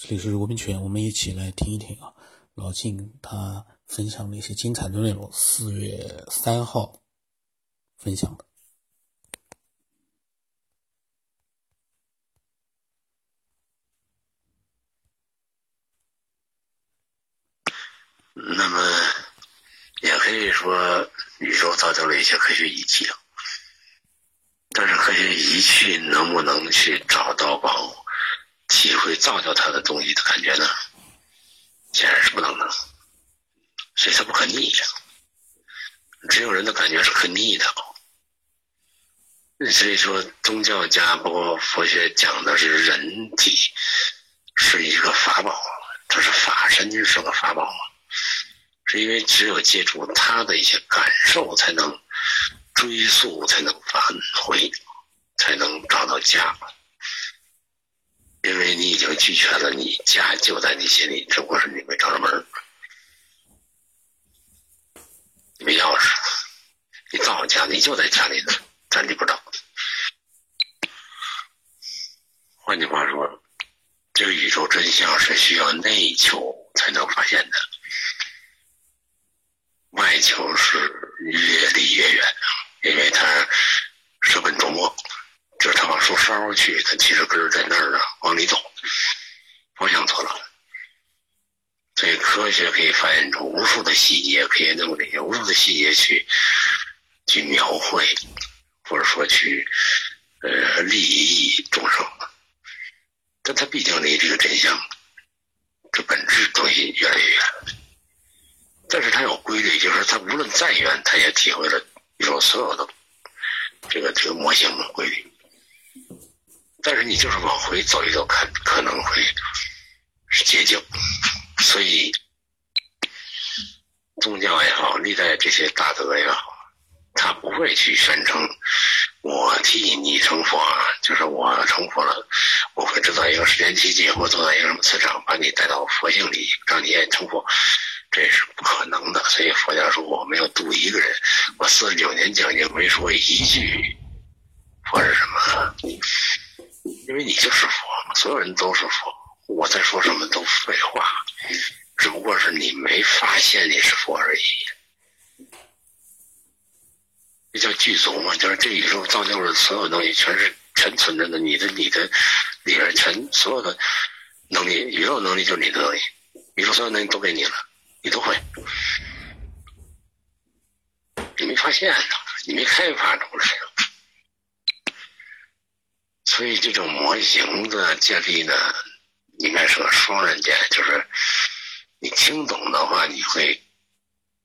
这里是吴明全，我们一起来听一听啊，老晋他分享的一些精彩的内容。四月三号分享的。那么，也可以说，宇宙造就了一些科学仪器啊，但是科学仪器能不能去找到宝？体会造就他的东西的感觉呢？显然是不能的，所以它不可逆呀。只有人的感觉是可逆的。所以说，宗教家包括佛学讲的是人体是一个法宝，它是法身是个法宝，是因为只有借助他的一些感受，才能追溯，才能返回，才能找到家。因为你已经拒绝了，你家就在你心里，只不过是你没找着门你没钥匙，你到家，你就在家里呢，咱你不知道。换句话说，这个宇宙真相是需要内求才能发现的，外求是越离越远，因为它舍本逐末。就是他往树梢去，他其实根儿在那儿呢，往里走，方向错了。所以科学可以发现出无数的细节，可以弄这些无数的细节去去描绘，或者说去呃利益众生。但他毕竟离这个真相，这本质东西越来越远。但是他有规律，就是他无论再远，他也体会了宇宙所有的这个这个模型的规律。但是你就是往回走一走，看可能会是捷径。所以宗教也好，历代这些大德也好，他不会去宣称我替你成佛，就是我成佛了，我会制造一个时间奇迹，或做到一个什么磁场，把你带到佛性里，让你也成佛，这是不可能的。所以佛家说，我没有度一个人，我四十九年讲经没说一句佛是什么。因为你就是佛，所有人都是佛，我在说什么都废话，只不过是你没发现你是佛而已。这叫具足嘛，就是这宇宙造就的所有东西，全是全存着的，你的你的里边全所有的能力，宇宙能力就是你的能力，宇宙所有能力都给你了，你都会，你没发现呢，你没开发出来。所以这种模型的建立呢，应该是个双刃剑，就是你听懂的话，你会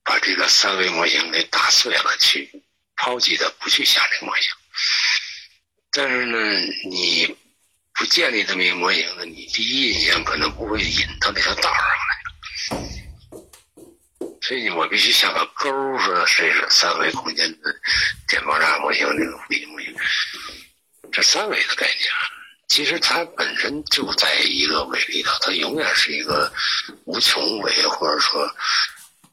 把这个三维模型给打碎了，去抛弃的，不去想这个模型。但是呢，你不建立这么一个模型呢，你第一印象可能不会引到那条道上来。所以我必须下个钩，说这是三维空间的电爆炸模型，这个物理模型。这三维的概念，其实它本身就在一个维里头，它永远是一个无穷维，或者说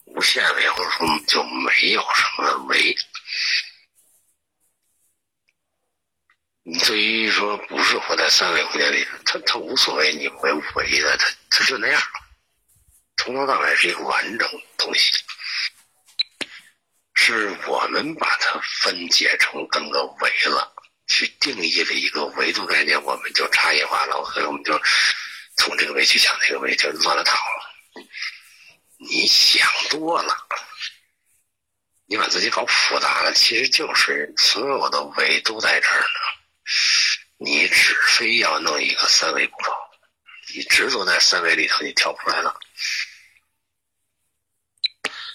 无限维，或者说就没有什么维。你对于说不是活在三维空间里，它它无所谓，你维不维的，它它就那样，从头到尾是一个完整东西，是我们把它分解成整个维了。去定义了一个维度概念，我们就差异化了，所以我们就从这个维去想那个维，就乱了套了。你想多了，你把自己搞复杂了，其实就是所有的维都在这儿呢。你只非要弄一个三维不可，你执着在三维里头，你跳不出来了。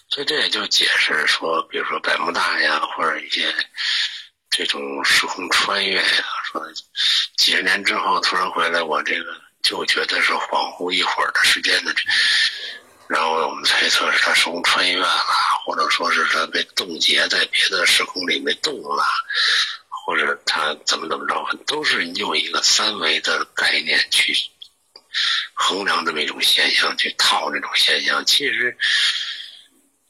所以这也就解释说，比如说百慕大呀，或者一些。这种时空穿越呀，说几十年之后突然回来，我这个就觉得是恍惚一会儿的时间的，然后我们猜测是他时空穿越了，或者说是他被冻结在别的时空里没动了，或者他怎么怎么着，都是用一个三维的概念去衡量这么一种现象，去套这种现象。其实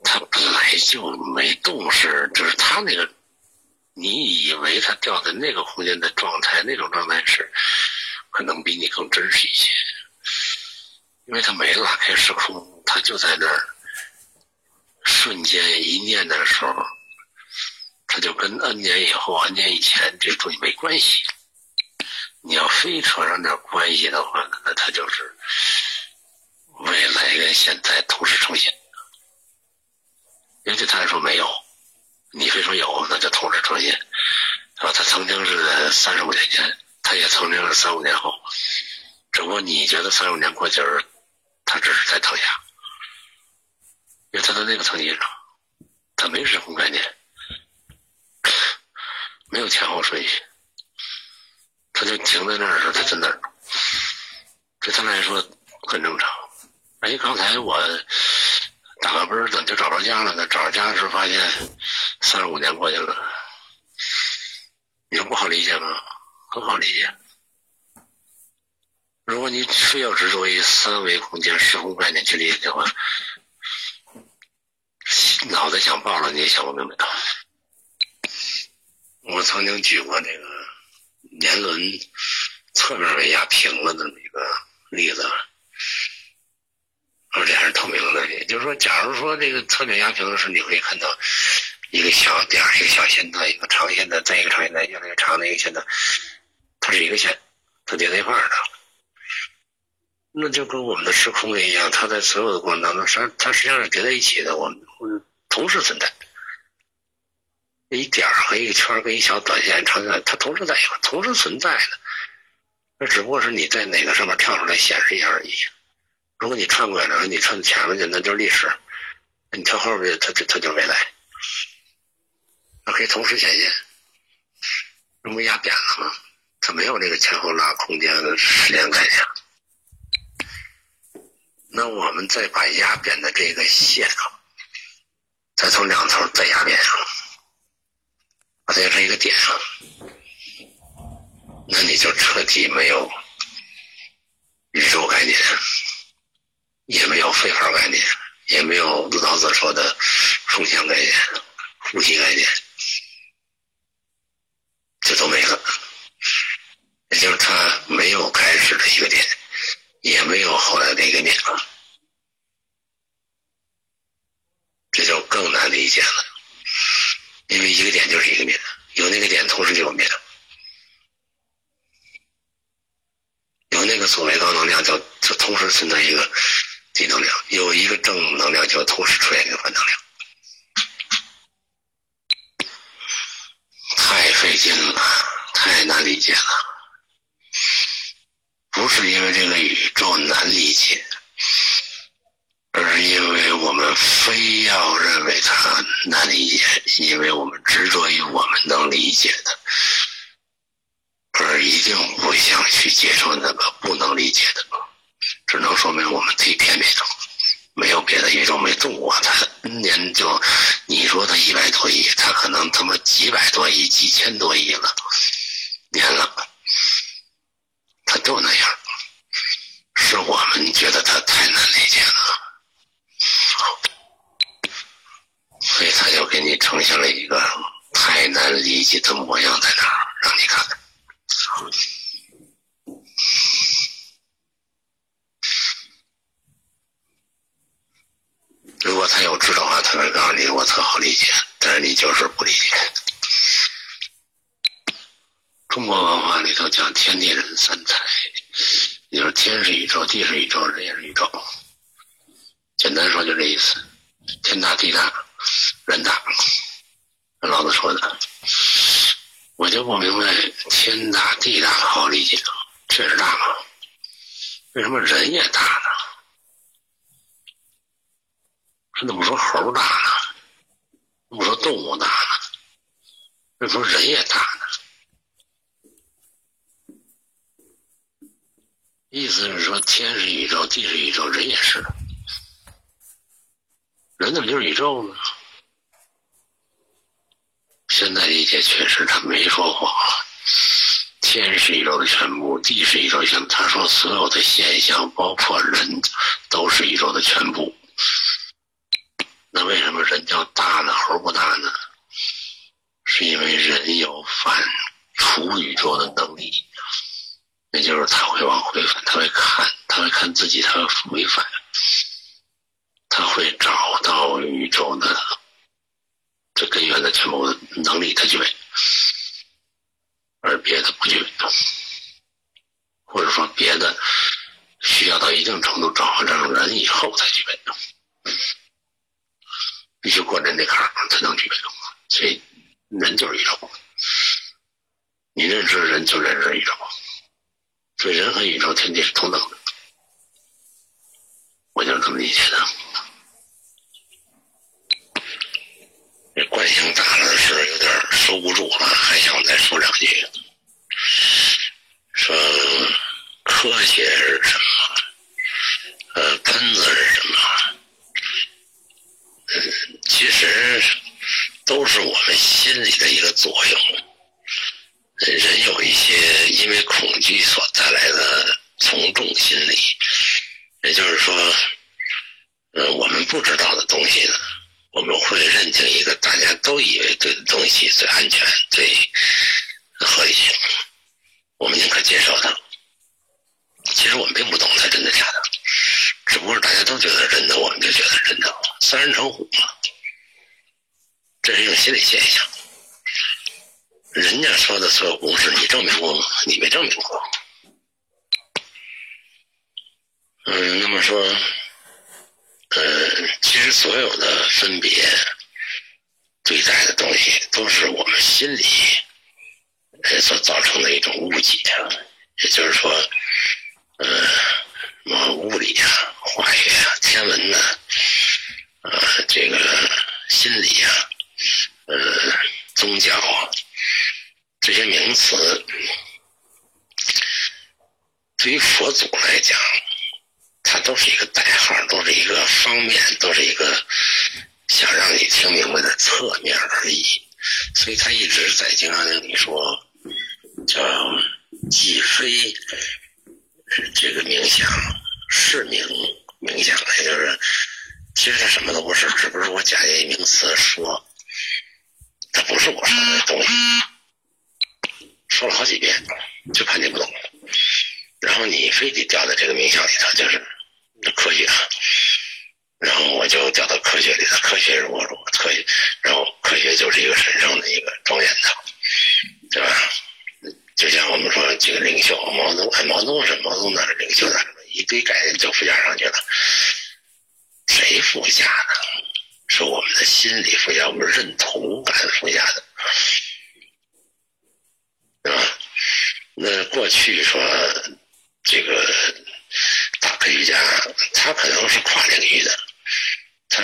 他 本来就没动，是就是他那个。你以为他掉在那个空间的状态，那种状态是可能比你更真实一些。因为他没拉开时空，他就在那儿，瞬间一念的时候，他就跟 N 年以后、N 年以前这东西没关系。你要非扯上点关系的话，那他就是未来跟现在同时呈现。因为对他来说没有，你非说有，那就同时呈现，是吧？他曾经是三十五年前，他也曾经是三五年后，只不过你觉得三十五年过去儿，他只是在当下，因为他在那个层级上，他没时空概念，没有前后顺序，他就停在那儿时候，他在那儿，对他来说很正常。哎，刚才我。打个奔儿，怎么就找着家了呢？找着家的时候发现，三十五年过去了。你说不好理解吗？很好理解。如果你非要执着于三维空间、时空概念去理解的话，脑袋想爆了你也想不明白。我曾经举过那个年轮侧面被压平了的那个例子。而且还是透明的，也就是说，假如说这个侧面压平的时候，你会看到一个小点儿，一个小线段，一个长线段，再一个长线段，越来越长的一个线段，它是一个线，它叠在一块儿的。那就跟我们的时空一样，它在所有的过程当中，实它实际上是叠在一起的，我们同时存在。一点儿和一个圈儿跟一小短线、长线，它同时在一块，同时存在的。那只不过是你在哪个上面跳出来显示一下而已。如果你串过来了，你串前面去，那就是历史；你跳后边，它就它就是未来。它可以同时显现。那不压扁了吗？它没有这个前后拉空间的时间概念。那我们再把压扁的这个线啊，再从两头再压扁上，把它压成一个点上，那你就彻底没有宇宙概念。也没有废话概念，也没有老子说的风向概念、呼吸概念，这都没了。也就是他没有开始的一个点，也没有后来的一个点了，这就更难理解了。因为一个点就是一个面，有那个点，同时就有面，有那个所谓高能量，就就同时存在一个。低能量有一个正能量，就同时出现一个反能量，太费劲了，太难理解了。不是因为这个宇宙难理解，而是因为我们非要认为它难理解，因为我们执着于我们能理解的，而一定不想去接受那个不能理解的。只能说明我们自己偏偏了，没有别的宇宙没动过它。年就你说它一百多亿，它可能他妈几百多亿、几千多亿了，年了，它就那样。是我们觉得它太难理解了，所以他就给你呈现了一个太难理解的模样在那儿，让你看。看果他有知道的话，他会告诉你我特好理解，但是你就是不理解。中国文化里头讲天地人三才，也就是天是宇宙，地是宇宙，人也是宇宙。简单说就这意思，天大地大，人大。老子说的，我就不明白天大地大好理解，确实大吗？为什么人也大呢？他怎么说猴大呢？怎么说动物大呢？为什么人也大呢？意思是说，天是宇宙，地是宇宙，人也是。人怎么就是宇宙呢？现在理解确实他没说谎。天是宇宙的全部，地是宇宙的全部。他说所有的现象，包括人，都是宇宙的全部。为什么人叫大呢？猴不大呢？是因为人有反刍宇宙的能力，也就是他会往回反，他会看，他会看自己他会回反，他会找到宇宙的这根源的全部能力，他具备，而别的不具备，或者说别的需要到一定程度找上人以后才具备，必须过人的坎儿才能具备，所以人就是宇宙，你认识人就认识宇宙。所以人和宇宙天地是同等的，我就是这么理解的。这惯性大了是有点收不住了，还想再说两句。说科学是什么？呃，根子是什么？嗯，其实都是我们心里的一个作用。人有一些因为恐惧所带来的从众心理，也就是说，嗯，我们不知道的东西呢，我们会认定一个大家都以为对的东西最安全、最合理性，我们宁可接受它。其实我们并不懂它真的假的，只不过大家都觉得真的，我们就觉得真的，三人成虎嘛，这是一种心理现象。人家说的所有公式，你证明过吗？你没证明过。嗯，那么说，呃，其实所有的分别对待的东西，都是我们心里所造成的一种误解。也就是说，呃，什么物理啊、化学啊、天文呐，啊，这个心理啊，宗教啊。这些名词对于佛祖来讲，它都是一个代号，都是一个方面，都是一个想让你听明白的侧面而已。所以他一直在经常跟你说，叫既非这个冥想，是冥冥想，也就是其实他什么都不是，只不过我假借名词说，不是我说的东西。说了好几遍，就怕你不懂，然后你非得掉在这个名校里头，就是科学，然后我就掉到科学里头，科学如何如何，科学，然后科学就是一个神圣的一个庄严的，对吧？就像我们说几个领袖，毛泽东，毛泽东是毛泽东的领袖，一堆概念就附加上去了，谁附加的？是我们的心理附加，我们认同感附加的。啊，那过去说这个大科学家，他可能是跨领域的，他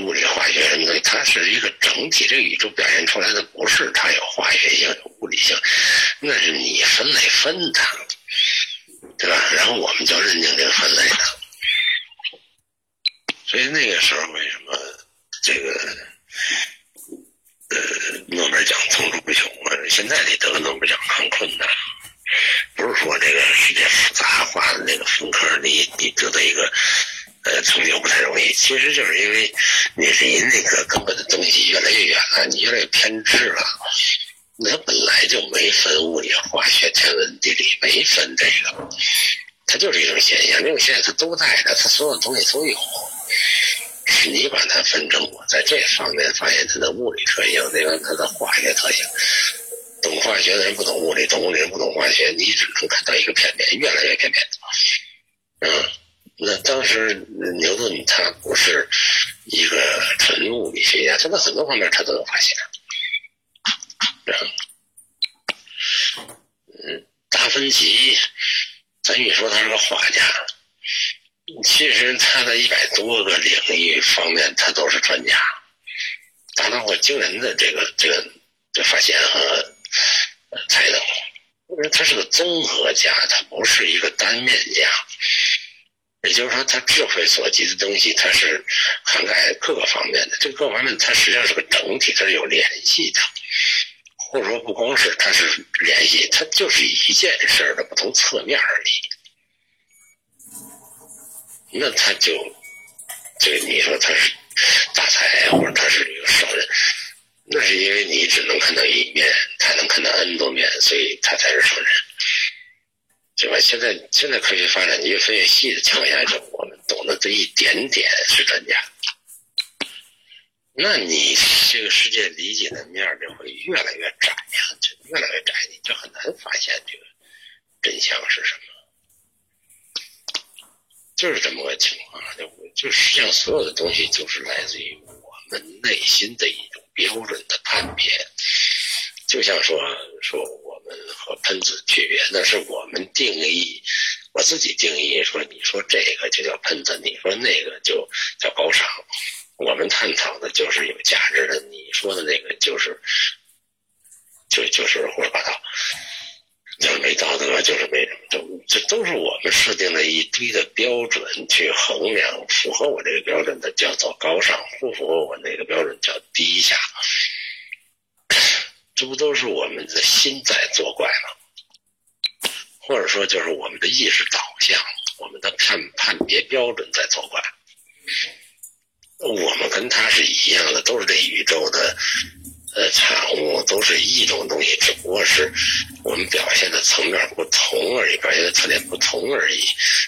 物理、化学什么的，他是一个整体。这个宇宙表现出来的不是他有化学性、有物理性，那是你分类分的，对吧？然后我们就认定这个分类的。所以那个时候为什么这个？呃，诺贝尔奖层出不穷啊！现在你得个诺贝尔奖很困难，不是说这个世界复杂化的那个分科，你你得到一个呃成就不太容易。其实就是因为你离那个根本的东西越来越远了，你越来越偏执了。那本来就没分物理、化学、天文、地理，没分这个，它就是一种现象。这种现象它都在的，它所有东西都有。是你把它分成我在这方面发现它的物理特性，那个它的化学特性。懂化学的人不懂物理，懂物理人不懂化学，你只能看到一个片面，越来越片面。嗯，那当时牛顿他不是一个纯物理学家，他在很多方面他都有发现。嗯，达芬奇，咱一说他是个画家。其实他的一百多个领域方面，他都是专家，达到过惊人的这个这个这发现和才能。因为他是个综合家，他不是一个单面家。也就是说，他智慧所及的东西，它是涵盖各个方面的。这各方面，它实际上是个整体，它是有联系的。或者说，不光是它是联系，它就是一件事的不同侧面而已。那他就，这个你说他是大才，或者他是一个圣人，那是因为你只能看到一面，他能看到 N 多面，所以他才是圣人，就吧？现在现在科学发展你越分越细的情况下，就我们懂得这一点点是专家。那你这个世界理解的面就会越来越窄呀，就越来越窄，你就很难发现这个真相是什么，就是这么个情况。就就实际上所有的东西就是来自于我们内心的一种标准的判别。就像说说我们和喷子区别，那是我们定义，我自己定义说，你说这个就叫喷子，你说那个就叫高尚。我们探讨的就是有价值的，你说的那个就是，就就是胡说八道，就是没道德，就是没什么，都这都是我们设定的一堆的标准去衡量，符合我这个标准的叫做高尚，不符合我那个标准叫低下，这不都是我们的心在作怪吗？或者说，就是我们的意识导向，我们的判判别标准在作怪。我们跟他是一样的，都是这宇宙的呃产物，都是一种东西，只不过是我们表现的层面不同而已，表现的特点不同而已。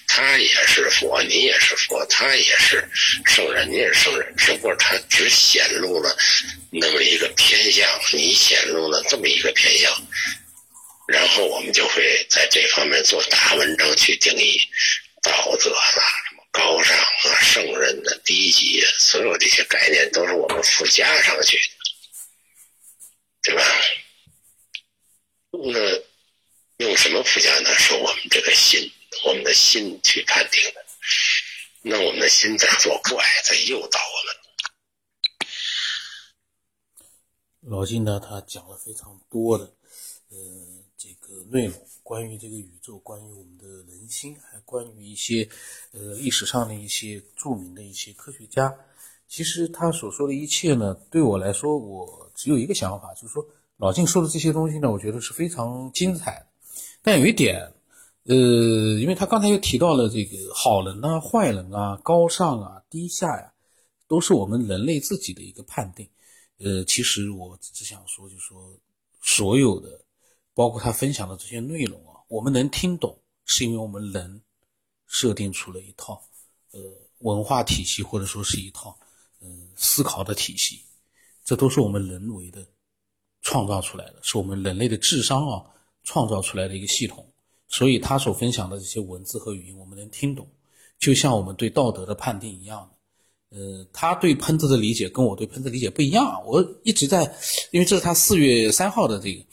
他也是佛，你也是佛，他也是圣人，你也是圣人，只不过他只显露了那么一个偏向，你显露了这么一个偏向，然后我们就会在这方面做大文章去定义道德了。高尚啊，圣人的低级，所有这些概念都是我们附加上去，对吧？那用什么附加呢？是我们这个心，我们的心去判定的。那我们的心在作怪，在诱导我们。老金呢，他讲了非常多的，呃，这个内容。关于这个宇宙，关于我们的人心，还关于一些，呃，历史上的一些著名的一些科学家。其实他所说的一切呢，对我来说，我只有一个想法，就是说，老静说的这些东西呢，我觉得是非常精彩。但有一点，呃，因为他刚才又提到了这个好人啊、坏人啊、高尚啊、低下呀，都是我们人类自己的一个判定。呃，其实我只想说，就是说，所有的。包括他分享的这些内容啊，我们能听懂，是因为我们人设定出了一套呃文化体系，或者说是一套嗯思考的体系，这都是我们人为的创造出来的，是我们人类的智商啊创造出来的一个系统。所以他所分享的这些文字和语音，我们能听懂，就像我们对道德的判定一样。呃，他对喷子的理解跟我对喷子理解不一样，我一直在，因为这是他四月三号的这个。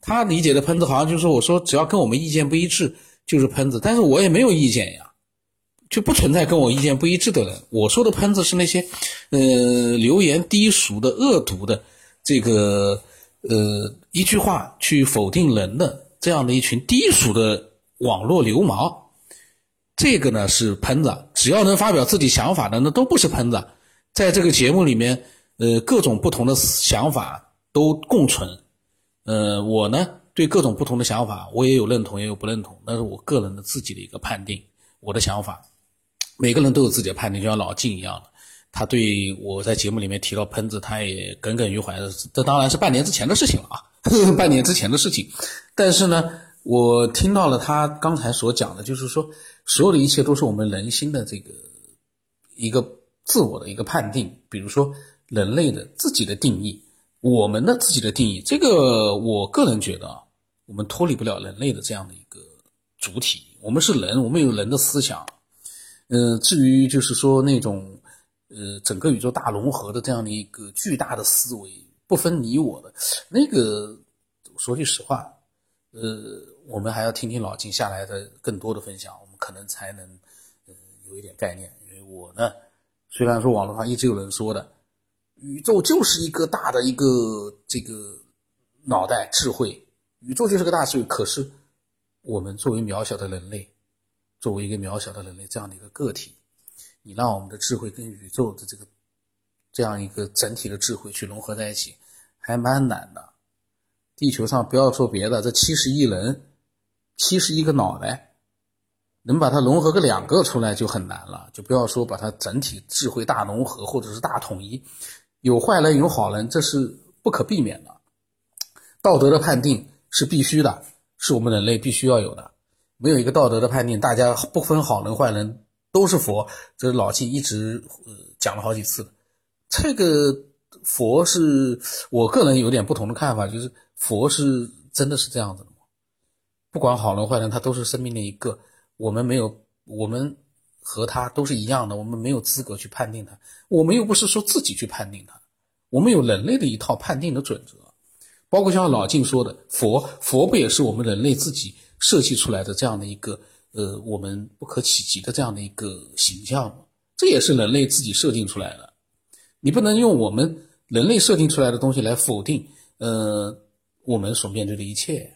他理解的喷子好像就是我说只要跟我们意见不一致就是喷子，但是我也没有意见呀，就不存在跟我意见不一致的人。我说的喷子是那些，呃，流言低俗的、恶毒的，这个呃一句话去否定人的这样的一群低俗的网络流氓，这个呢是喷子。只要能发表自己想法的，那都不是喷子。在这个节目里面，呃，各种不同的想法都共存。呃，我呢对各种不同的想法，我也有认同，也有不认同，那是我个人的自己的一个判定，我的想法。每个人都有自己的判定，就像老静一样，他对我在节目里面提到喷子，他也耿耿于怀的。这当然是半年之前的事情了啊，半年之前的事情。但是呢，我听到了他刚才所讲的，就是说，所有的一切都是我们人心的这个一个自我的一个判定，比如说人类的自己的定义。我们的自己的定义，这个我个人觉得啊，我们脱离不了人类的这样的一个主体。我们是人，我们有人的思想。呃，至于就是说那种，呃，整个宇宙大融合的这样的一个巨大的思维，不分你我的那个，说句实话，呃，我们还要听听老金下来的更多的分享，我们可能才能，呃，有一点概念。因为我呢，虽然说网络上一直有人说的。宇宙就是一个大的一个这个脑袋智慧，宇宙就是个大智慧。可是我们作为渺小的人类，作为一个渺小的人类这样的一个个体，你让我们的智慧跟宇宙的这个这样一个整体的智慧去融合在一起，还蛮难的。地球上不要说别的，这七十亿人，七十亿个脑袋，能把它融合个两个出来就很难了，就不要说把它整体智慧大融合或者是大统一。有坏人有好人，这是不可避免的。道德的判定是必须的，是我们人类必须要有的。没有一个道德的判定，大家不分好人坏人都是佛，这是老季一直呃讲了好几次。这个佛是我个人有点不同的看法，就是佛是真的是这样子的吗？不管好人坏人，他都是生命的一个，我们没有，我们和他都是一样的，我们没有资格去判定他，我们又不是说自己去判定他，我们有人类的一套判定的准则，包括像老静说的，佛佛不也是我们人类自己设计出来的这样的一个呃我们不可企及的这样的一个形象吗？这也是人类自己设定出来的，你不能用我们人类设定出来的东西来否定呃我们所面对的一切。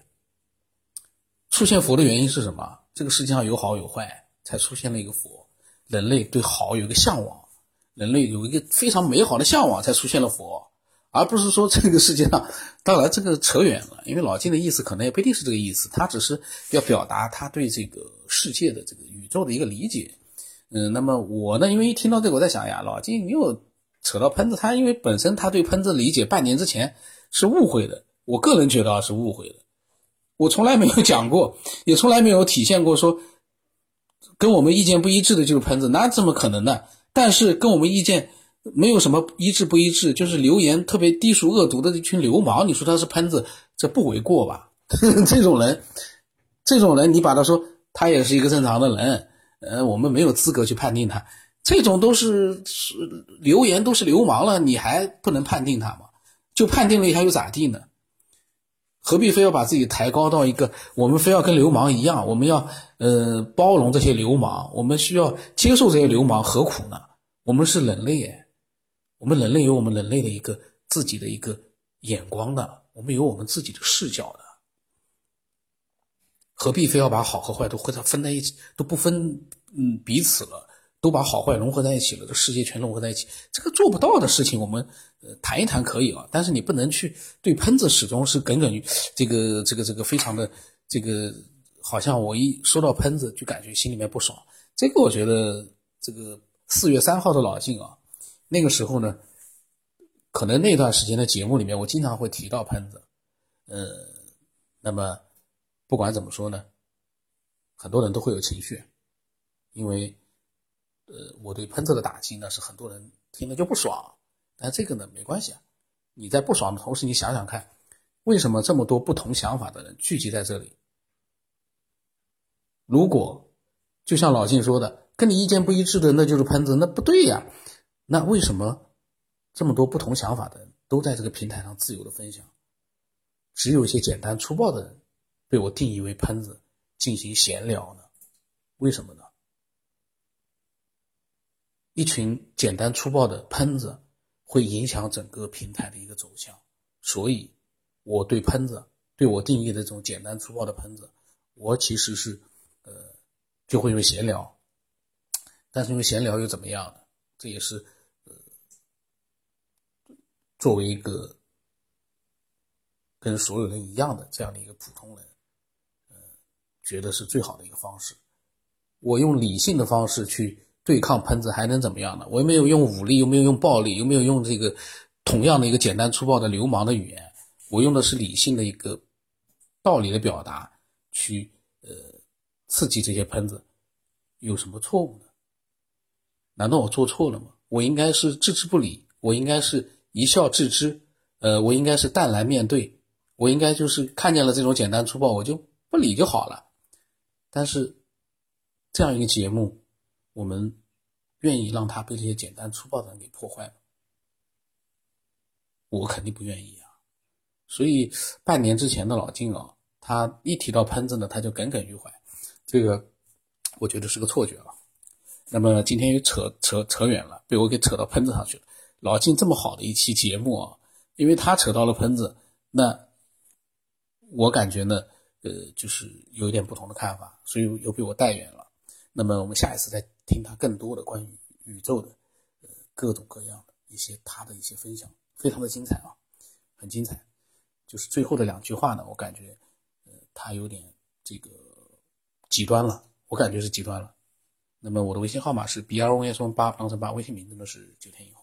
出现佛的原因是什么？这个世界上有好有坏，才出现了一个佛。人类对好有一个向往，人类有一个非常美好的向往，才出现了佛，而不是说这个世界上。当然，这个扯远了，因为老金的意思可能也不一定是这个意思，他只是要表达他对这个世界的这个宇宙的一个理解。嗯，那么我呢，因为一听到这个，我在想呀，老金你又扯到喷子，他因为本身他对喷子理解半年之前是误会的，我个人觉得啊是误会的。我从来没有讲过，也从来没有体现过说跟我们意见不一致的就是喷子，那怎么可能呢？但是跟我们意见没有什么一致不一致，就是流言特别低俗恶毒的一群流氓，你说他是喷子，这不为过吧？这种人，这种人，你把他说他也是一个正常的人，呃，我们没有资格去判定他，这种都是是流言，都是流氓了，你还不能判定他吗？就判定了，一下又咋地呢？何必非要把自己抬高到一个我们非要跟流氓一样？我们要呃包容这些流氓，我们需要接受这些流氓，何苦呢？我们是人类，我们人类有我们人类的一个自己的一个眼光的，我们有我们自己的视角的，何必非要把好和坏都和它分在一起，都不分嗯彼此了？都把好坏融合在一起了，这世界全融合在一起，这个做不到的事情，我们呃谈一谈可以啊，但是你不能去对喷子始终是耿耿于这个这个这个非常的这个，好像我一说到喷子就感觉心里面不爽。这个我觉得这个四月三号的老静啊，那个时候呢，可能那段时间的节目里面我经常会提到喷子，呃，那么不管怎么说呢，很多人都会有情绪，因为。呃，我对喷子的打击呢，是很多人听了就不爽，但这个呢没关系啊。你在不爽的同时，你想想看，为什么这么多不同想法的人聚集在这里？如果就像老晋说的，跟你意见不一致的那就是喷子，那不对呀。那为什么这么多不同想法的人都在这个平台上自由的分享？只有一些简单粗暴的人被我定义为喷子进行闲聊呢？为什么呢？一群简单粗暴的喷子会影响整个平台的一个走向，所以我对喷子，对我定义的这种简单粗暴的喷子，我其实是，呃，就会用闲聊，但是用闲聊又怎么样呢？这也是，作为一个跟所有人一样的这样的一个普通人，呃，觉得是最好的一个方式。我用理性的方式去。对抗喷子还能怎么样呢？我又没有用武力，又没有用暴力，又没有用这个同样的一个简单粗暴的流氓的语言，我用的是理性的一个道理的表达，去呃刺激这些喷子，有什么错误呢？难道我做错了吗？我应该是置之不理，我应该是一笑置之，呃，我应该是淡然面对，我应该就是看见了这种简单粗暴，我就不理就好了。但是这样一个节目。我们愿意让他被这些简单粗暴的人给破坏吗？我肯定不愿意啊！所以半年之前的老金啊，他一提到喷子呢，他就耿耿于怀。这个我觉得是个错觉了。那么今天又扯扯扯远了，被我给扯到喷子上去了。老金这么好的一期节目啊，因为他扯到了喷子，那我感觉呢，呃，就是有一点不同的看法，所以又被我带远了。那么我们下一次再。听他更多的关于宇宙的呃各种各样的一些他的一些分享，非常的精彩啊，很精彩。就是最后的两句话呢，我感觉呃他有点这个极端了，我感觉是极端了。那么我的微信号码是 b r o s 八，当成八，微信名字呢是九天以后。